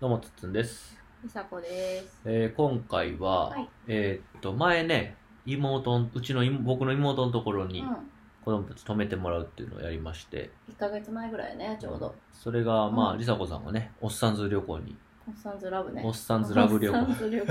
どうもつっつんです、みさこです。えー今回は、はいえーっと前ね妹んうちの妹僕の妹のところにうん。子供たち泊めてもらうっていうのをやりまして、1ヶ月前ぐらいね、ちょうど。それがまあ、うんりさこさんがねおっさんず旅行におっさんずラブね。おっさんずラブ旅行ず旅行。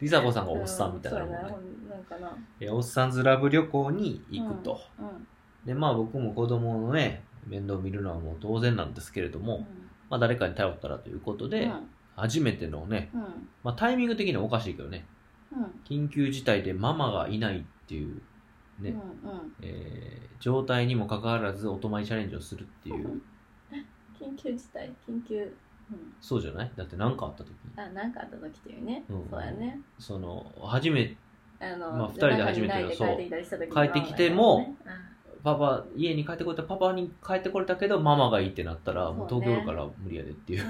りさこさんがおっさんみたいなうんもんね、そうやんなんかな。えーおっさんずラブ旅行に行くと、うん。でまあ僕も子供のね面倒を見るのはもう当然なんですけれども、まあ、誰かに頼ったらということうん。で、うん。初めてのね、うん。まあ、タイミング的にはおかしいけどねうん。緊急事態でママがいないっていうね、うん。うん。えー状態にもかかわらずお泊まりチャレンジをするっていう 緊急事態、緊急。うん。そうじゃない？だって何かあった時にあ、なんかあった時っていうね。うんそうやね。その初めあの、まあ二人で初めての中にいないで帰ってきたりした時に帰ってきてもねパパ家に帰ってこれたパパに帰ってこれたけどママがいいってなったらもう東京から無理やでっていう。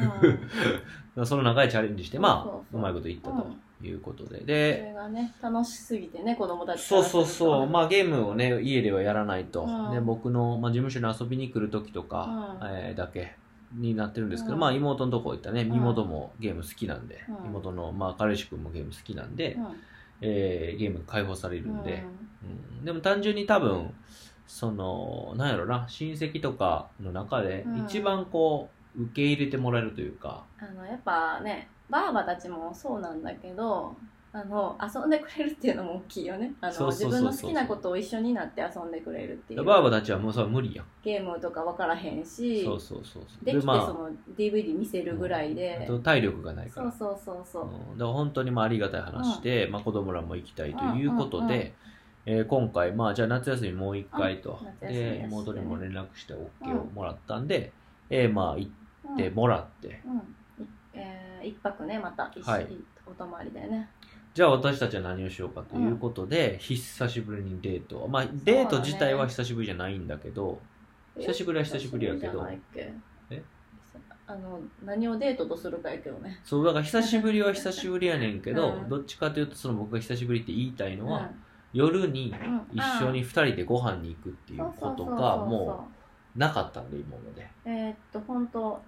うん。その長いチャレンジしてまあそうまいこといったということで。そでれがね、楽しすぎてね、子供たちそうそうそう、まあ、あゲームをね、家ではやらないと。うん。で僕の、まあ、事務所に遊びに来る時とか、うん。えーだけになってるんですけど、うん。まあ妹のとこ行ったね、ん。妹もゲーム好きなんで、うん。妹の、まあ彼氏君もゲーム好きなんで、うん。えーゲーム解放されるんで、うん。うん。でも単純に多分、その、なんやろな、親戚とかの中でうん。一番こう、受け入れてもらえるというか、あのやっぱねばあばたちもそうなんだけどあの遊んでくれるっていうのも大きいよね。あの自分の好きなことを一緒になって遊んでくれるっていう。バーバたちはもうそれは無理やん。ゲームとか分からへんしそうそうそうそう。できてそまあの DVD 見せるぐらいあで、と体力がないから。そうそうそうそう、うん、だから本当にまあありがたい話で、まあ、子供らも行きたいということで、えー今回、まあ、じゃあ夏休みもう一回と、で妹にも連絡して OK をもらったんで、えーまあ行ってもらって、うん、うん。いえー一泊ねまた一緒はい。にお泊まりでね、じゃあ私たちは何をしようかということで、久しぶりにデートまあデート自体は久しぶりじゃないんだけど久しぶりは久しぶりやけど。え？あの何をデートとするかやけどね。そうだから久しぶりは久しぶりやねんけど、うん。どっちかというとその僕が久しぶりって言いたいのは、うん夜にうん。一緒に2人でご飯に行くっていうことがもうなかったんで今まで。うえーっと本当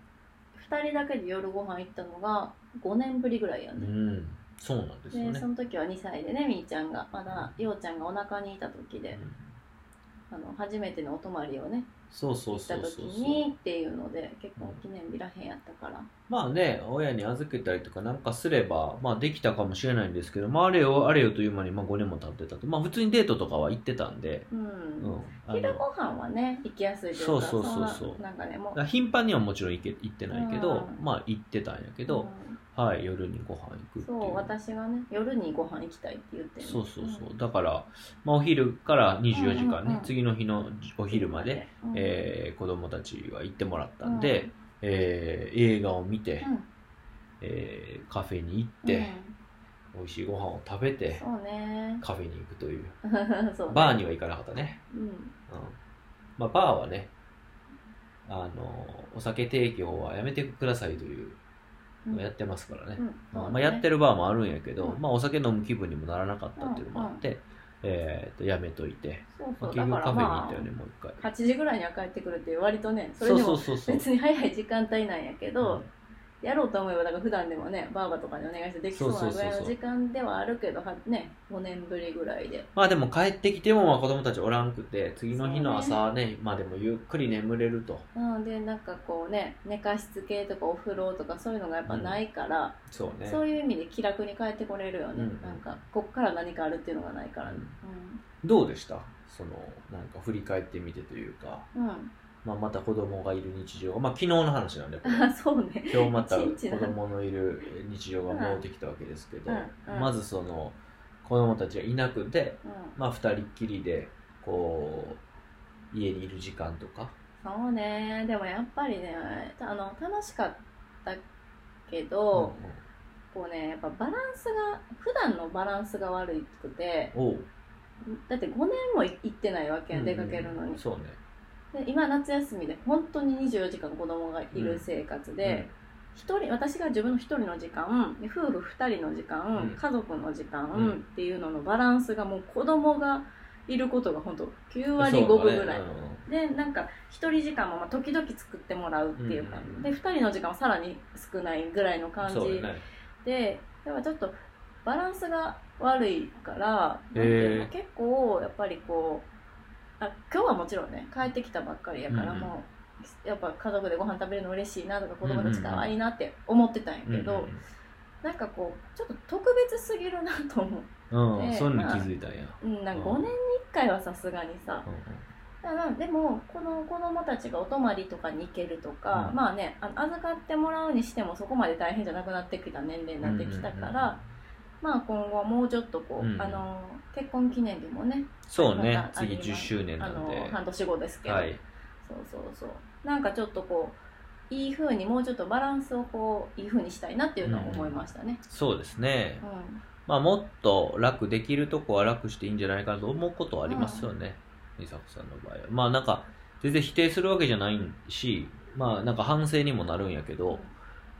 2人だけで夜ご飯行ったのが5年ぶりぐらいやうね、ん。そうなんですよでねその時は2歳でねみーちゃんがまだようちゃんがお腹にいた時で。うんあの初めてのお泊まりをねそうそう行った時そう。そうそうにっていうので結構記念日らへんやったから。まあね親に預けたりとかなんかすればまあできたかもしれないんですけどまああれよあれよという間にまあ5年も経ってたと。まあ普通にデートとかは行ってたんで、うん、うん、あの昼ご飯はね行きやすいというかそうそうそうそう。んななんかねもう。だから頻繁にはもちろん行け行ってないけど、うん。まあ行ってたんやけど、はい。夜にご飯行くっていう。そう私がね夜にご飯行きたいって言ってんの。そうそうそう。だから、まあ、お昼から24時間ね、うんうんうん次の日のお昼まで、うん。えー子供たちは行ってもらったんで、えー映画を見て、うん。えーカフェに行っうん。て、美味しいご飯を食べてそうね。カフェに行くという。ね。バーには行かなかったね、うん。うん。まあ、バーはねあのお酒提供はやめてくださいというやってますからね、うん。まあやってるバーもあるんやけど、うん。まあ、お酒飲む気分にもならなかったっていうのもあって、えーとやめといて、そうまあ、そう。だ結局カフェに行ったよね、もう一回。あ8時ぐらいには帰ってくるって割とねそれでも別に早い時間帯なんやけど、うんやろうと思えばだから普段でもねバーバとかにお願いしてできそうなぐらいの時間ではあるけどはね5年ぶりぐらいで。まあでも帰ってきてもまあ子供たちおらんくて次の日の朝ね。まあでもゆっくり眠れると。うんでなんかこうね寝かしつけとかお風呂とかそういうのがやっぱないから、そうね。そういう意味で気楽に帰ってこれるよね、うんなんかこっから何かあるっていうのがないから。ねどうでした？そのなんか振り返ってみてというか、うん、うんまあ、また子供がいる日常が。まあ昨日の話なんでそうね。今日また子供のいる日常が戻ってきたわけですけど、うんうん。まずその子供たちがいなくて、うん。まあ、二人っきりでこう家にいる時間とか、そうね。でもやっぱりねあの楽しかったけうんど、こうねやっぱバランスが普段のバランスが悪くてだって5年も行ってないわけやん出かけるのに、そうね。で今夏休みで本当に24時間子供がいる生活で、一人私が自分の一人の時間で夫婦二人の時間、うん。家族の時間、うん。っていうののバランスがもう子供がいることが本当9割5分ぐらい、でなんか1人時間もまあ時々作ってもらうっていう感じ、うん。うんで2人の時間はさらに少ないぐらいの感じ。でやっぱちょっとバランスが悪いからへー。結構やっぱりこうあ今日はもちろんね帰ってきたばっかりやから、うんうん。もうやっぱ家族でご飯食べるの嬉しいなとか子供たち可愛いなって思ってたんやけど、なんかこうちょっと特別すぎるなと思う、うん、うんでそういうのに気づいたんや、うん、なんかうん。5年に1回はさすがにさだからでもこの子供たちがお泊まりとかに行けるとか、うん。まあねあの預かってもらうにしてもそこまで大変じゃなくなってきた年齢になってきたから、まあ今後はもうちょっとこう、うん。あの結婚記念日もねそうね。また次あります。10周年なんで。半年後ですけど、はい。そうそうそう。なんかちょっとこういい風にもうちょっとバランスをこういい風にしたいなっていうのは思いましたね。そうですね。うん。まあもっと楽できるとこは楽していいんじゃないかなと思うことはありますよね。美佐子さんの場合は。まあなんか全然否定するわけじゃないしまあなんか反省にもなるんやけど、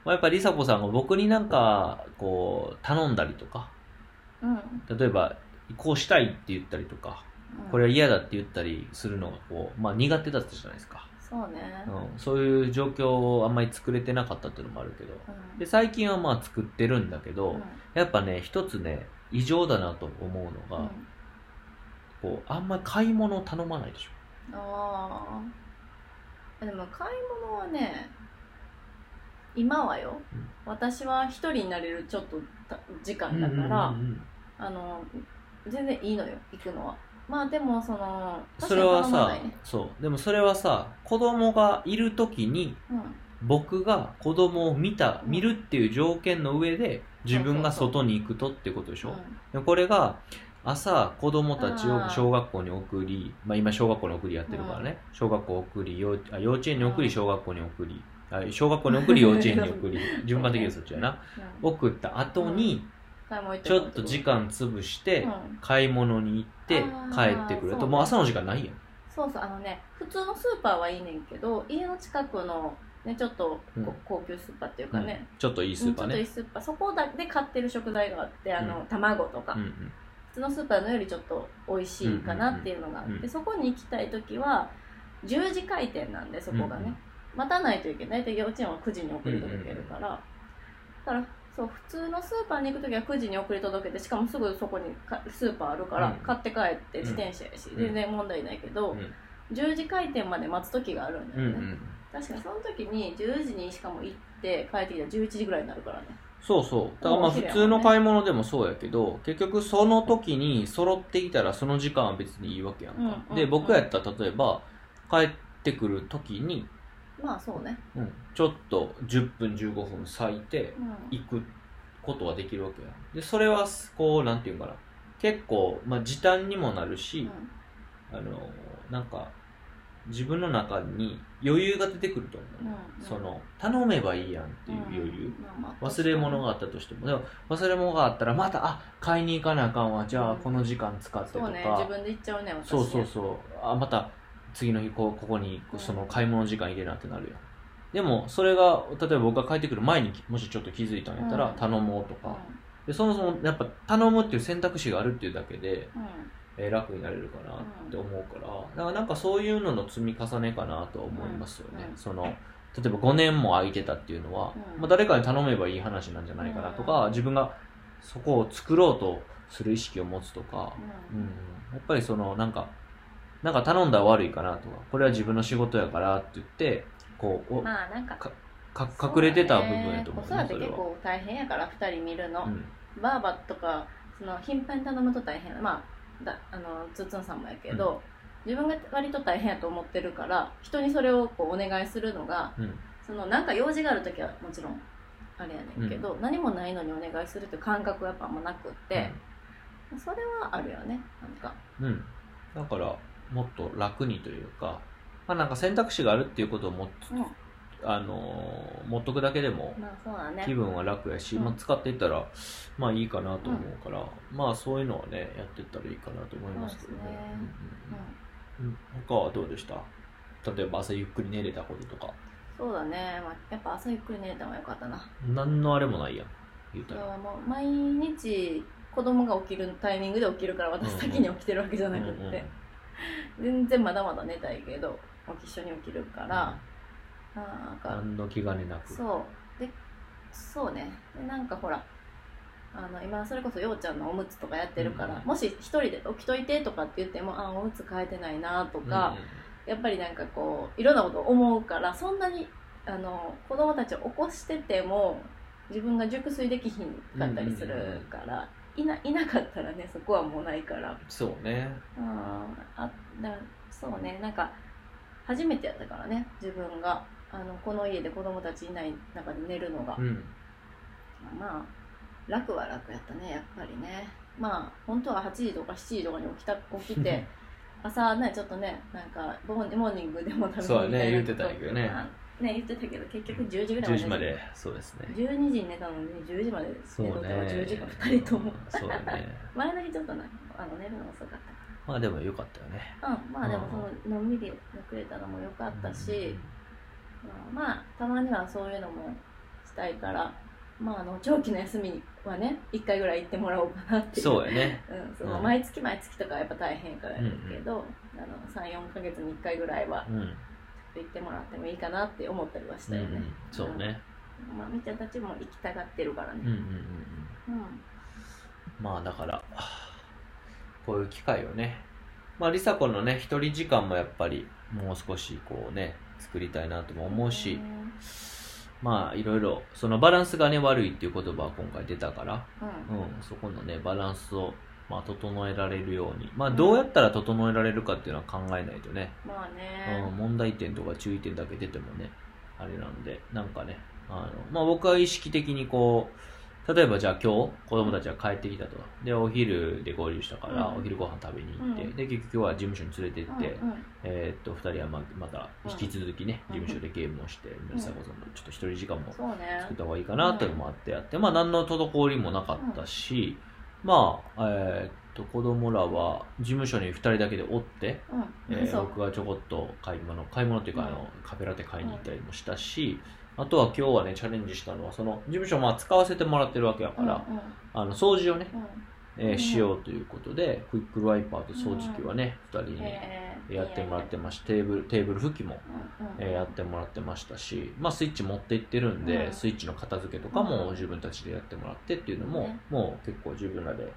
まあ、やっぱり梨紗子さんが僕になんかこう頼んだりとかうん。例えばこうしたいって言ったりとかうん。これは嫌だって言ったりするのがこう、まあ、苦手だったじゃないですか、そうね、うん、そういう状況をあんまり作れてなかったっていうのもあるけど。うん。で最近はまあ作ってるんだけど、うん。やっぱね一つね異常だなと思うのが、うん。こうあんまり買い物を頼まないでしょ。ああでも買い物はね今はよ、うん。私は一人になれるちょっとた時間だから、うんうんうんあの全然いいのよ行くのは。まあでもそのそれはさ、ね。そう。でもそれはさ子供がいる時にうん。僕が子供を見たうん。見るっていう条件の上で自分が外に行くとってことでしょ、うこれが朝子供たちを小学校に送り、まあ、今小学校に送りやってるからね、小学校送り幼あ幼稚園に送りうん。小学校に送り。あ小学校に送り幼稚園に送り順番的にはそっちやな。うん。送った後にちょっと時間潰してうん。買い物に行ってあ帰ーってくる。ともう朝の時間ないやん。そうそうあのね普通のスーパーはいいねんけど家の近くのねちょっとこうん。高級スーパーっていうかね、ちょっといいスーパーね。うんちょっといいスーパー。そこだで買ってる食材があってあの、卵とか、うんうん。普通のスーパーのよりちょっと美味しいかなっていうのがあって、そこに行きたい時は10時開店なんでそこがね、待たないといけない。大体幼稚園は9時に送り届けるから、だからそう普通のスーパーに行く時は9時に送り届けてしかもすぐそこにかスーパーあるから、うん。買って帰って自転車やし、ん。全然問題ないけど、うん。10時開店まで待つ時があるんだよね、確かにその時に10時にしかも行って帰ってきたら11時ぐらいになるからね。そうそう。だからまあ普通の買い物でもそうやけど結局その時に揃ってきたらその時間は別にいいわけやんか、で僕やったら例えば帰ってくる時に、まあそうね。うん。ちょっと10分15分割いてうん。行くことはできるわけや。んでそれはこうなんていうんかな。結構、まあ、時短にもなるし、あのなんか自分の中に余裕が出てくると思う、うんうん。その頼めばいいやんっていう余裕、うん。忘れ物があったとしても。でも忘れ物があったらまたあ買いに行かなあかんわ。じゃあうんこの時間使ってとか、そうね。自分で行っちゃうね私そうそうそう。あまた次の日こうここにうんその買い物時間入れなってなるよでもそれが例えば僕が帰ってくる前にもしちょっと気づいたんやったらうん。頼もうとうか、でそもそもやっぱ頼むっていう選択肢があるっていうだけで、えー楽になれるかなって思うから、だからなんかそういうのの積み重ねかなとは思いますよね、うん。その例えば5年も空いてたっていうのは、うん。まあ、誰かに頼めばいい話なんじゃないかなとか、うん。自分がそこを作ろうとする意識を持つとか、ううんん、やっぱりそのなんかなんか頼んだら悪いかなとかこれは自分の仕事やからって言ってこうおまあなんかかか隠れてた部分やと思うね子育て結。構大変やから2人見るの、うん。バーバとかその頻繁に頼むと大変。まあだあのつっつんさんもやけど、自分が割と大変やと思ってるから人にそれをこうお願いするのがうん。そのなんか用事がある時はもちろんあれやねんけど、何もないのにお願いするって感覚はやっぱあんまなくって、それはあるよねなんか。うん、だからもっと楽にというか、まあ、なんか選択肢があるっていうことをもうん。あのー持っとくだけでも気分は楽やし、うん。まあ、使っていったらまあいいかなと思うから、まあそういうのはねやっていったらいいかなと思いますけどね。そうんうんうん。他はどうでした？例えば朝ゆっくり寝れたこととか。そうだね、まあ、やっぱ朝ゆっくり寝れた方がよかったな。何のあれもないやん言うたら。もう毎日子供が起きるタイミングで起きるから私先に起きてるわけじゃなくって、うんうん 全然まだまだ寝たいけど一緒に起きるから、あーなんか何の気兼ねなく。そう。でそうね。でなんかほらあの今それこそようちゃんのおむつとかやってるから、うん。もし一人で起きといてとかって言ってもあおむつ変えてないなとか、やっぱりなんかこういろんなこと思うからそんなにあの子供たちを起こしてても自分が熟睡できひんかったりするから、いないなかったらねそこはもうないから。そうね。うん。あだそうね。なんか初めてやったからね自分が。あのこの家で子供たちいない中で寝るのが、うん。まあ楽は楽やったねやっぱりね。まあ本当は8時とか7時とかに起きた起きて 朝ねちょっとねなんかモーニングでも食べそうやね言ってたんやけどね。あね言ってたけど結局10時ぐらい10時までそうですね。12時に寝たのに10時までそうね。10時間2人とも。そうだね。前の日ちょっとなあの寝るの遅かっまあでもよかったよね。たうんまあでもそののんびり寝くれたのも良かったし、まあたまにはそういうのもしたいからまああの長期の休みはね1回ぐらい行ってもらおうかなっていう。そうやね。うん、そのうん。毎月毎月とかはやっぱ大変からやるけど、あの34か月に1回ぐらいはうん行ってもらってもいいかなって思ったりはしたよね、うんうん。そうね。まあみーちゃんたちも行きたがってるからね。うんうんうんうん。うん。まあだからこういう機会をね。まあ梨紗子のね一人時間もやっぱりもう少しこうね作りたいなとも思うし、まあいろいろそのバランスがね悪いっていう言葉は今回出たから、うん。うん、そこのねバランスをまあ整えられるように。まあどうやったら整えられるかっていうのは考えないとね、まあうん、ね、問題点とか注意点だけ出てもねあれなんでなんかねあの、まあ、僕は意識的にこう例えばじゃあ今日子供たちが帰ってきたと。でお昼で合流したから、うん。お昼ご飯食べに行って、うん。で結局今日は事務所に連れて行って、うんうん。えーっと2人はままた引き続きね、うん。事務所でゲームをして森迫さんのちょっと一人時間も作った方がいいかなというのもあってやって、まあ何の滞りもなかったし、まあえーっと子供らは事務所に2人だけでおって、うん、えー僕がちょこっと買い物買い物っていうか、うん。あのカフェラテ買いに行ったりもしたし、あとは今日はねチャレンジしたのはその事務所まあ使わせてもらってるわけやから、うんうんあの掃除をね、うん。えーうんしようということでクイックルワイパーと掃除機はね、2人にえーやってもらってまして、テーブルテーブル拭きも、えーやってもらってましたし、まあ、スイッチ持って行ってるんで、うん。スイッチの片付けとかも自分たちでやってもらってっていうのも、ね。もう結構自分らで、うん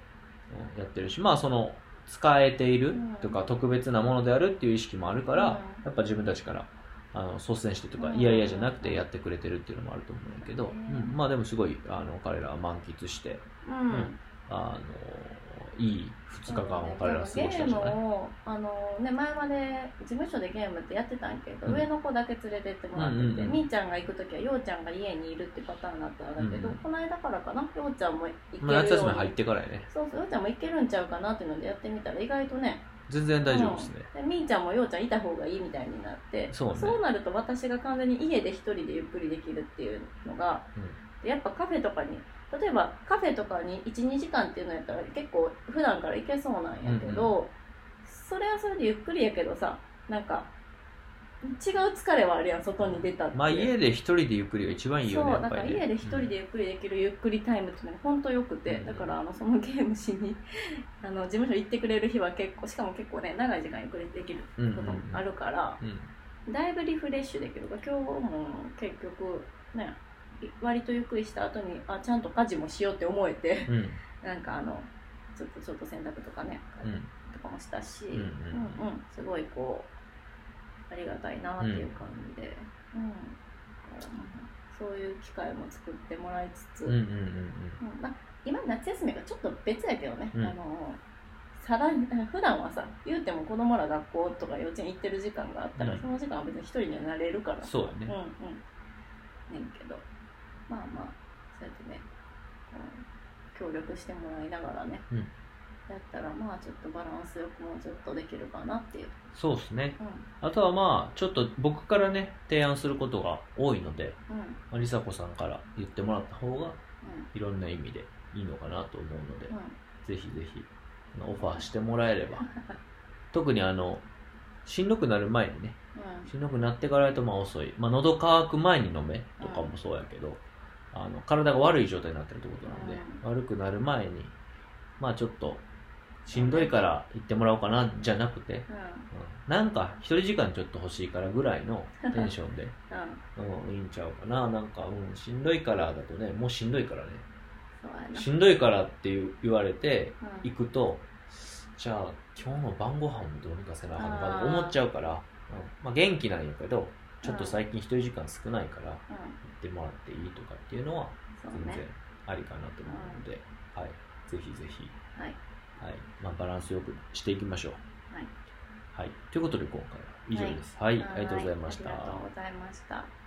やってるしまあその使えているうん。とか特別なものであるっていう意識もあるから、うん。やっぱ自分たちからあの率先してとかうん。嫌々じゃなくてやってくれてるっていうのもあると思うんだけど、うんうん。まあでもすごいあの彼らは満喫してうん。うんあのいい2日間を彼らは過ごしたんじゃゲーない、ムをあの、ね、前まで事務所でゲームってやってたんやけど、うん上の子だけ連れてってもらってて、うんうんうん。みーちゃんが行く時はようちゃんが家にいるってパターンだったんだけど、うんうんこの間からかなようちゃんも行けるようまあ、に、夏休み入ってからやねそうそうようちゃんも行けるんちゃうかなっていうのでやってみたら意外とね全然大丈夫ですね、うん。でみーちゃんもようちゃんいた方がいいみたいになってそうね。なると私が完全に家で一人でゆっくりできるっていうのがやっぱカフェとかに例えばカフェとかに12時間っていうのやったら結構普段から行けそうなんやけど、うんそれはそれでゆっくりやけどさなんか違う疲れはあるやん外に出たって。まあ家で一人でゆっくりが一番いいよねそうだから家で一人でゆっくりできるゆっくりタイムっていうのが本当よくて、うんだからあのそのゲームしに あの事務所行ってくれる日は結構しかも結構ね長い時間ゆっくりできることもあるから、うん。だいぶリフレッシュできるから今日も結局ね割とゆっくりした後にあちゃんと家事もしようって思えてうん。なんかあのちょっとちょっと洗濯とかね、うん。とかもしたし、うんうんすごいこうありがたいなっていう感じで、うん。そういう機会も作ってもらいつつ、うんうんうん。うん。まあ、今夏休みがちょっと別やけどね、うん。あのさらに 普段はさ言うても子供ら学校とか幼稚園行ってる時間があったら、うん。その時間は別に一人にはなれるから。そうやね。うんうん。ねんけどまあまあそうやってね、うん、協力してもらいながらね、うん。やったらまあちょっとバランスよくもうちょっとできるかなっていう、そうですね。うん。あとはまあちょっと僕からね提案することが多いのでうん。まあ梨紗子さんから言ってもらった方がういろんな意味でいいのかなと思うので、んうん。ぜひぜひオファーしてもらえれば。特にあのしんどくなる前にねしんどくなってからやとまあ遅い、まあ、喉乾く前に飲めとかもそうやけど、あの体が悪い状態になってるってことなんで、悪くなる前にまあちょっとしんどいから行ってもらおうかなじゃなくて、ううん。なんか一人時間ちょっと欲しいからぐらいのテンションで、んうん。うん、いいんちゃうかな。なんか、うん、しんどいからだとねもうしんどいからね。しんどいからって言われてうん。行くとじゃあ今日の晩ご飯もどうにかせなあかんのかなと思っちゃうから、うん。まあ、元気なんやけどちょっと最近一人時間少ないから行うん。ってもらっていいとかっていうのは全然ねありかなと思うので、はい、ぜひぜひ、はい。はい。まあ、バランスよくしていきましょう。はい。はい、ということで今回は以上です。はい、ありがとうございました。ありがとうございました